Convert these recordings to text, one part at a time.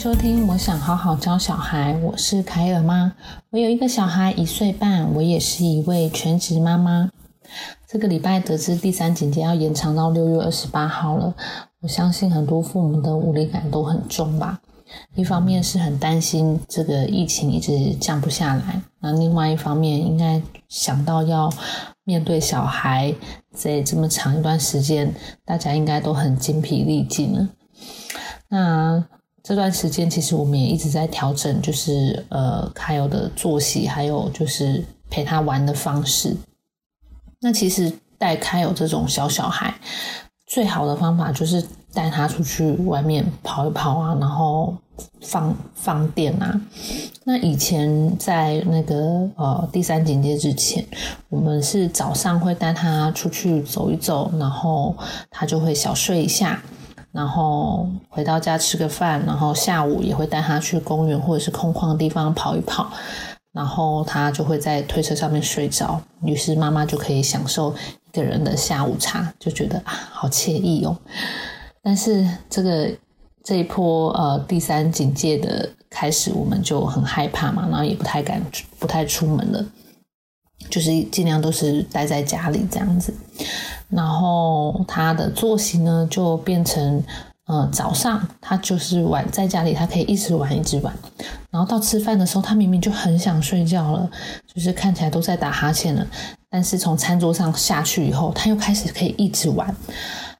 收听，我想好好教小孩。我是凯尔妈，我有一个小孩一岁半，我也是一位全职妈妈。这个礼拜得知第三警戒要延长到六月二十八号了，我相信很多父母的无力感都很重吧。一方面是很担心这个疫情一直降不下来，那另外一方面应该想到要面对小孩在这么长一段时间，大家应该都很精疲力尽了。那这段时间其实我们也一直在调整，就是呃凯友的作息，还有就是陪他玩的方式。那其实带凯友这种小小孩，最好的方法就是带他出去外面跑一跑啊，然后放放电啊。那以前在那个呃第三警戒之前，我们是早上会带他出去走一走，然后他就会小睡一下。然后回到家吃个饭，然后下午也会带他去公园或者是空旷的地方跑一跑，然后他就会在推车上面睡着，于是妈妈就可以享受一个人的下午茶，就觉得啊好惬意哦。但是这个这一波呃第三警戒的开始，我们就很害怕嘛，然后也不太敢不太出门了，就是尽量都是待在家里这样子。然后他的作息呢，就变成，呃，早上他就是玩在家里，他可以一直玩一直玩。然后到吃饭的时候，他明明就很想睡觉了，就是看起来都在打哈欠了。但是从餐桌上下去以后，他又开始可以一直玩。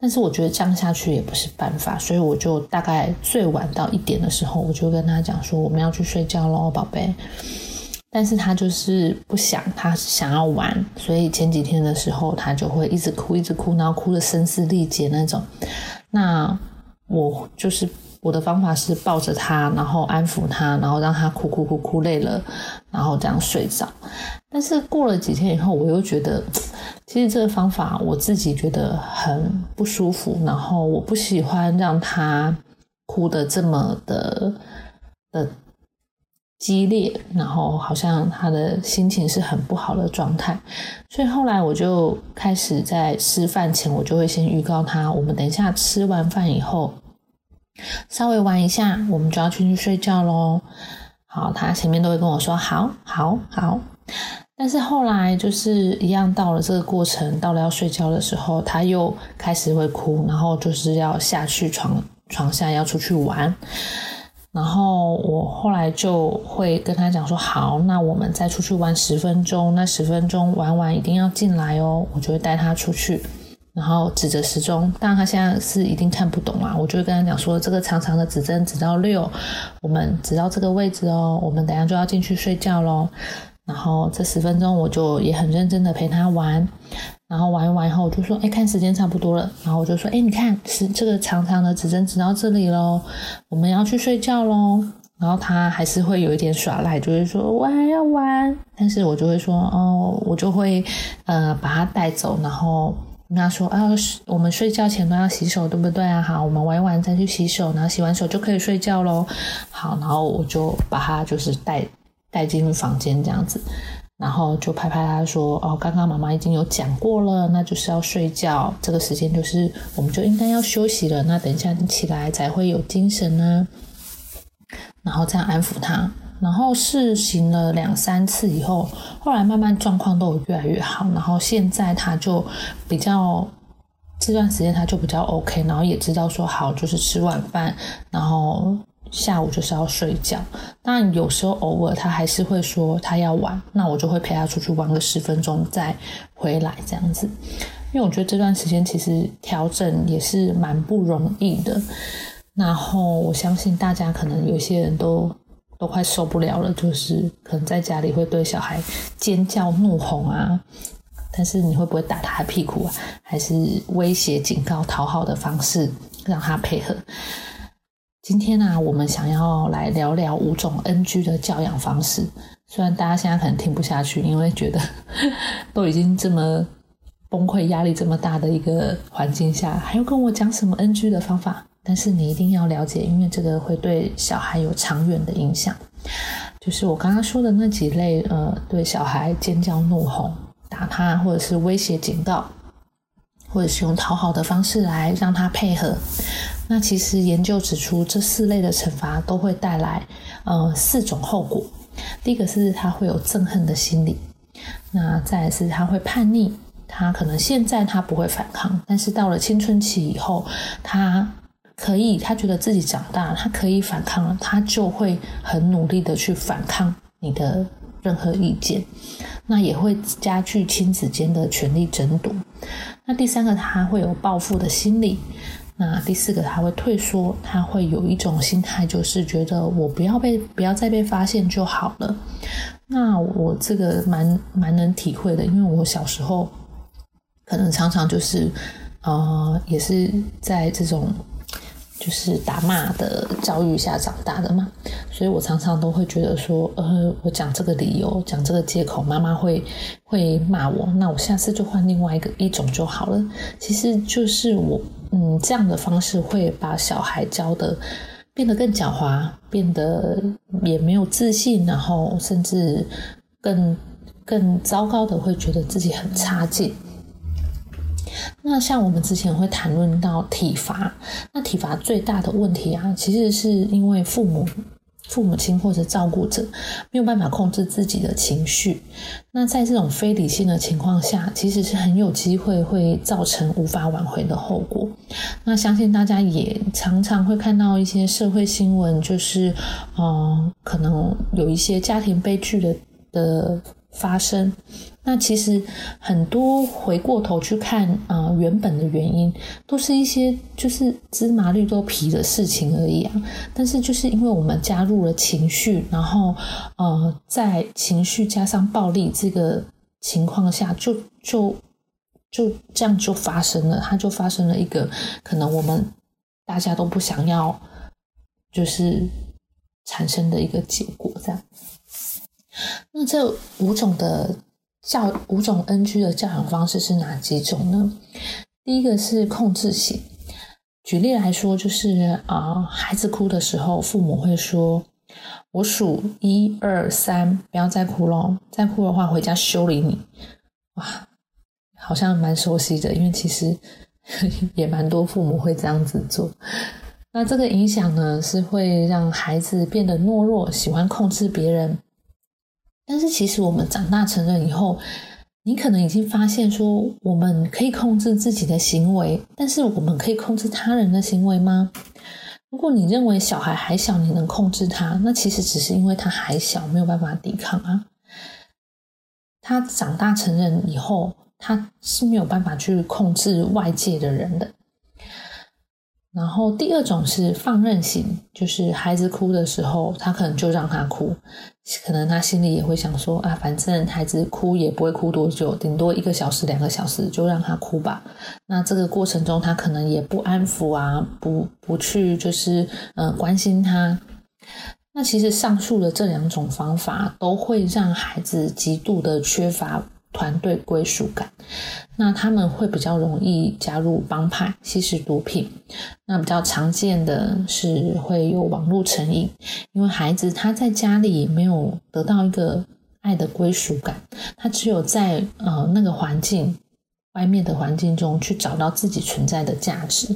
但是我觉得这样下去也不是办法，所以我就大概最晚到一点的时候，我就跟他讲说，我们要去睡觉喽，宝贝。但是他就是不想，他想要玩，所以前几天的时候，他就会一直哭，一直哭，然后哭的声嘶力竭那种。那我就是我的方法是抱着他，然后安抚他，然后让他哭哭哭哭累了，然后这样睡着。但是过了几天以后，我又觉得，其实这个方法我自己觉得很不舒服，然后我不喜欢让他哭的这么的的。激烈，然后好像他的心情是很不好的状态，所以后来我就开始在吃饭前，我就会先预告他，我们等一下吃完饭以后，稍微玩一下，我们就要去去睡觉喽。好，他前面都会跟我说好，好，好，但是后来就是一样，到了这个过程，到了要睡觉的时候，他又开始会哭，然后就是要下去床床下要出去玩。然后我后来就会跟他讲说，好，那我们再出去玩十分钟，那十分钟玩完一定要进来哦。我就会带他出去，然后指着时钟，当然他现在是一定看不懂啊，我就会跟他讲说，这个长长的指针指到六，我们指到这个位置哦，我们等下就要进去睡觉喽。然后这十分钟我就也很认真的陪他玩。然后玩一玩以后，我就说：“哎，看时间差不多了。”然后我就说：“哎，你看，是这个长长的指针指到这里喽，我们要去睡觉喽。”然后他还是会有一点耍赖，就会说：“我还要玩。”但是我就会说：“哦，我就会呃把他带走，然后跟他说：‘啊，我们睡觉前都要洗手，对不对啊？’好，我们玩完再去洗手，然后洗完手就可以睡觉喽。好，然后我就把他就是带带进房间这样子。”然后就拍拍他说：“哦，刚刚妈妈已经有讲过了，那就是要睡觉，这个时间就是我们就应该要休息了。那等一下你起来才会有精神呢。”然后这样安抚他，然后试行了两三次以后，后来慢慢状况都有越来越好。然后现在他就比较这段时间他就比较 OK，然后也知道说好就是吃晚饭，然后。下午就是要睡觉，但有时候偶尔他还是会说他要玩，那我就会陪他出去玩个十分钟再回来这样子。因为我觉得这段时间其实调整也是蛮不容易的。然后我相信大家可能有些人都都快受不了了，就是可能在家里会对小孩尖叫怒吼啊，但是你会不会打他的屁股啊？还是威胁、警告、讨好的方式让他配合？今天呢，我们想要来聊聊五种 NG 的教养方式。虽然大家现在可能听不下去，因为觉得 都已经这么崩溃、压力这么大的一个环境下，还要跟我讲什么 NG 的方法？但是你一定要了解，因为这个会对小孩有长远的影响。就是我刚刚说的那几类，呃，对小孩尖叫、怒吼、打他，或者是威胁、警告，或者是用讨好的方式来让他配合。那其实研究指出，这四类的惩罚都会带来呃四种后果。第一个是他会有憎恨的心理，那再是他会叛逆，他可能现在他不会反抗，但是到了青春期以后，他可以，他觉得自己长大，他可以反抗了，他就会很努力的去反抗你的任何意见，那也会加剧亲子间的权力争夺。那第三个，他会有报复的心理。那第四个，他会退缩，他会有一种心态，就是觉得我不要被不要再被发现就好了。那我这个蛮蛮能体会的，因为我小时候可能常常就是呃，也是在这种就是打骂的教育下长大的嘛，所以我常常都会觉得说，呃，我讲这个理由，讲这个借口，妈妈会会骂我，那我下次就换另外一个一种就好了。其实就是我。嗯，这样的方式会把小孩教的变得更狡猾，变得也没有自信，然后甚至更更糟糕的会觉得自己很差劲。那像我们之前会谈论到体罚，那体罚最大的问题啊，其实是因为父母。父母亲或者照顾者没有办法控制自己的情绪，那在这种非理性的情况下，其实是很有机会会造成无法挽回的后果。那相信大家也常常会看到一些社会新闻，就是，嗯，可能有一些家庭悲剧的的发生。那其实很多回过头去看啊，原本的原因都是一些就是芝麻绿豆皮的事情而已啊。但是就是因为我们加入了情绪，然后呃，在情绪加上暴力这个情况下，就就就这样就发生了，它就发生了一个可能我们大家都不想要就是产生的一个结果。这样，那这五种的。教五种 NG 的教养方式是哪几种呢？第一个是控制型。举例来说，就是啊，孩子哭的时候，父母会说：“我数一二三，不要再哭喽，再哭的话回家修理你。”哇，好像蛮熟悉的，因为其实 也蛮多父母会这样子做。那这个影响呢，是会让孩子变得懦弱，喜欢控制别人。但是其实我们长大成人以后，你可能已经发现说，我们可以控制自己的行为，但是我们可以控制他人的行为吗？如果你认为小孩还小，你能控制他，那其实只是因为他还小，没有办法抵抗啊。他长大成人以后，他是没有办法去控制外界的人的。然后第二种是放任型，就是孩子哭的时候，他可能就让他哭，可能他心里也会想说啊，反正孩子哭也不会哭多久，顶多一个小时、两个小时就让他哭吧。那这个过程中，他可能也不安抚啊，不不去就是呃关心他。那其实上述的这两种方法都会让孩子极度的缺乏。团队归属感，那他们会比较容易加入帮派、吸食毒品。那比较常见的是会有网络成瘾，因为孩子他在家里没有得到一个爱的归属感，他只有在呃那个环境外面的环境中去找到自己存在的价值。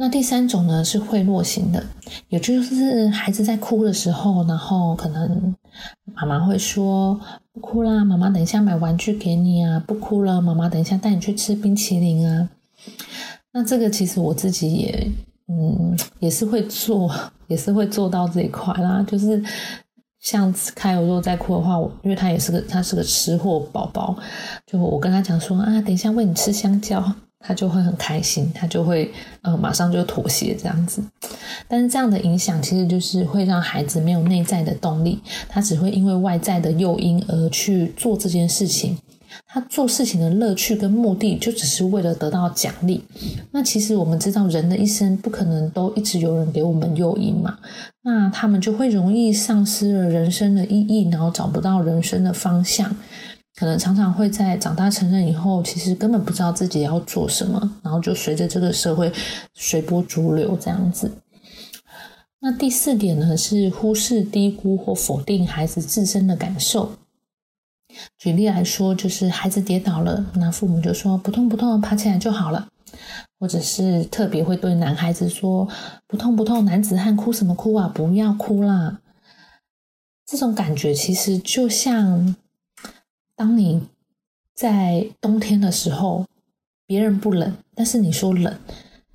那第三种呢是贿赂型的，也就是孩子在哭的时候，然后可能妈妈会说不哭啦，妈妈等一下买玩具给你啊，不哭了，妈妈等一下带你去吃冰淇淋啊。那这个其实我自己也嗯也是会做，也是会做到这一块啦。就是像开如果在哭的话，我因为他也是个他是个吃货宝宝，就我跟他讲说啊，等一下喂你吃香蕉。他就会很开心，他就会呃马上就妥协这样子，但是这样的影响其实就是会让孩子没有内在的动力，他只会因为外在的诱因而去做这件事情，他做事情的乐趣跟目的就只是为了得到奖励。那其实我们知道人的一生不可能都一直有人给我们诱因嘛，那他们就会容易丧失了人生的意义，然后找不到人生的方向。可能常常会在长大成人以后，其实根本不知道自己要做什么，然后就随着这个社会随波逐流这样子。那第四点呢，是忽视、低估或否定孩子自身的感受。举例来说，就是孩子跌倒了，那父母就说不痛不痛，爬起来就好了。或者是特别会对男孩子说不痛不痛，男子汉哭什么哭啊，不要哭啦。这种感觉其实就像当你在冬天的时候，别人不冷，但是你说冷，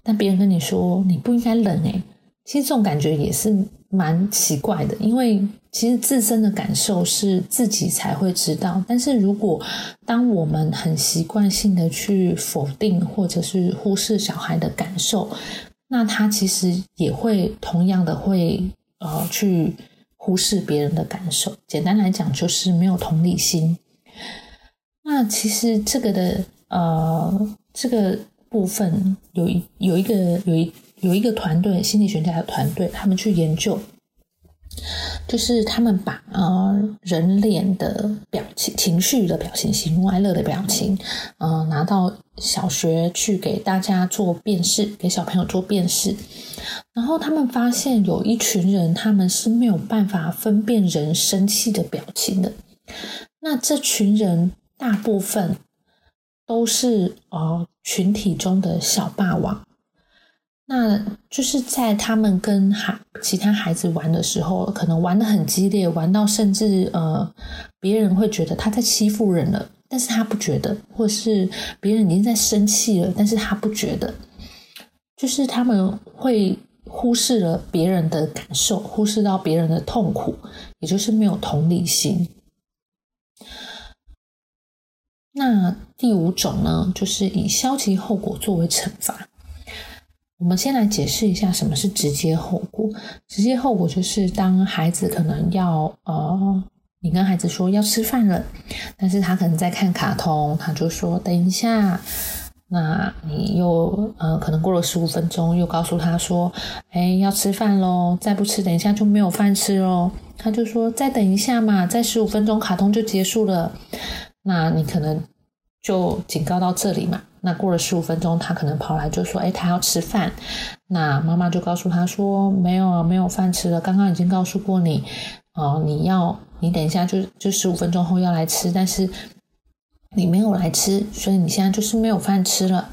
但别人跟你说你不应该冷诶其实这种感觉也是蛮奇怪的，因为。其实自身的感受是自己才会知道，但是如果当我们很习惯性的去否定或者是忽视小孩的感受，那他其实也会同样的会呃去忽视别人的感受。简单来讲，就是没有同理心。那其实这个的呃这个部分有一有一个有一有一个团队心理学家的团队，他们去研究。就是他们把呃人脸的表情、情绪的表情、喜怒哀乐的表情，呃拿到小学去给大家做辨识，给小朋友做辨识。然后他们发现有一群人，他们是没有办法分辨人生气的表情的。那这群人大部分都是呃群体中的小霸王。那就是在他们跟孩其他孩子玩的时候，可能玩的很激烈，玩到甚至呃，别人会觉得他在欺负人了，但是他不觉得，或是别人已经在生气了，但是他不觉得，就是他们会忽视了别人的感受，忽视到别人的痛苦，也就是没有同理心。那第五种呢，就是以消极后果作为惩罚。我们先来解释一下什么是直接后果。直接后果就是当孩子可能要呃，你跟孩子说要吃饭了，但是他可能在看卡通，他就说等一下。那你又呃，可能过了十五分钟，又告诉他说，哎，要吃饭喽，再不吃，等一下就没有饭吃喽。他就说再等一下嘛，再十五分钟，卡通就结束了。那你可能就警告到这里嘛。那过了十五分钟，他可能跑来就说：“哎，他要吃饭。”那妈妈就告诉他说：“没有啊，没有饭吃了。刚刚已经告诉过你，哦，你要你等一下就就十五分钟后要来吃，但是你没有来吃，所以你现在就是没有饭吃了。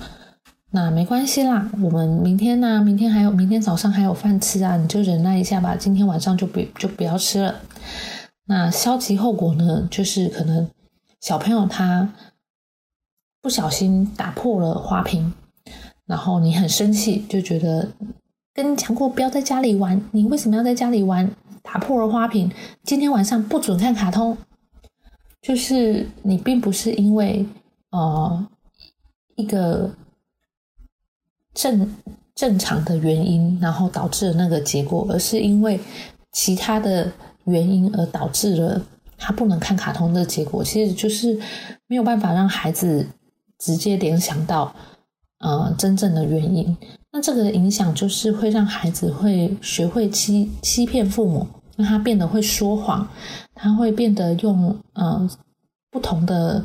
那没关系啦，我们明天呢？明天还有明天早上还有饭吃啊，你就忍耐一下吧。今天晚上就不就不要吃了。那消极后果呢，就是可能小朋友他。不小心打破了花瓶，然后你很生气，就觉得跟你讲过不要在家里玩，你为什么要在家里玩？打破了花瓶，今天晚上不准看卡通。就是你并不是因为呃一个正正常的原因，然后导致了那个结果，而是因为其他的原因而导致了他不能看卡通的结果。其实就是没有办法让孩子。直接联想到，呃，真正的原因。那这个影响就是会让孩子会学会欺欺骗父母，让他变得会说谎，他会变得用呃不同的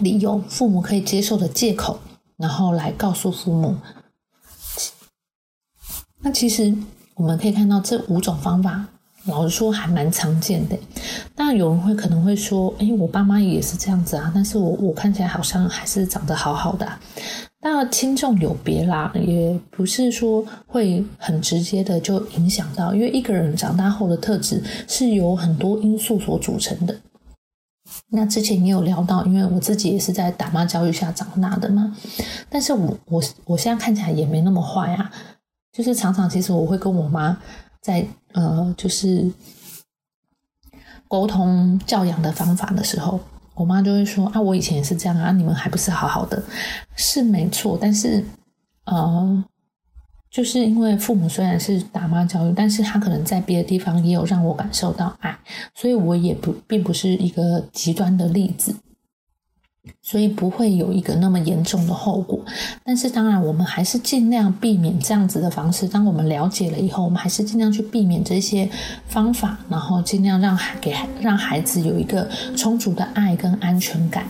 理由，父母可以接受的借口，然后来告诉父母。那其实我们可以看到这五种方法。老实说，还蛮常见的。那，有人会可能会说：“哎，我爸妈也是这样子啊。”但是我我看起来好像还是长得好好的。那，轻重有别啦，也不是说会很直接的就影响到，因为一个人长大后的特质是由很多因素所组成的。那之前也有聊到，因为我自己也是在打骂教育下长大的嘛。但是我我我现在看起来也没那么坏啊，就是常常其实我会跟我妈。在呃，就是沟通教养的方法的时候，我妈就会说：“啊，我以前也是这样啊，你们还不是好好的，是没错。但是，呃，就是因为父母虽然是打骂教育，但是他可能在别的地方也有让我感受到爱，所以我也不并不是一个极端的例子。”所以不会有一个那么严重的后果，但是当然，我们还是尽量避免这样子的方式。当我们了解了以后，我们还是尽量去避免这些方法，然后尽量让孩给让孩子有一个充足的爱跟安全感。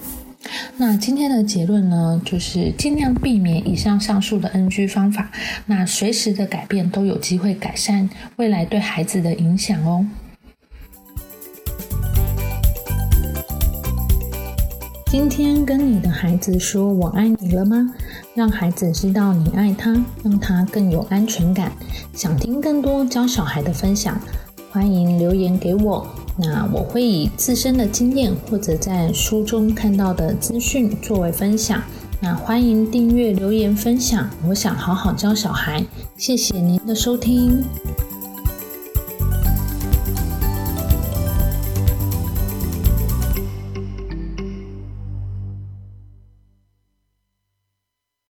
那今天的结论呢，就是尽量避免以上上述的 NG 方法。那随时的改变都有机会改善未来对孩子的影响哦。今天跟你的孩子说我爱你了吗？让孩子知道你爱他，让他更有安全感。想听更多教小孩的分享，欢迎留言给我。那我会以自身的经验或者在书中看到的资讯作为分享。那欢迎订阅、留言、分享。我想好好教小孩，谢谢您的收听。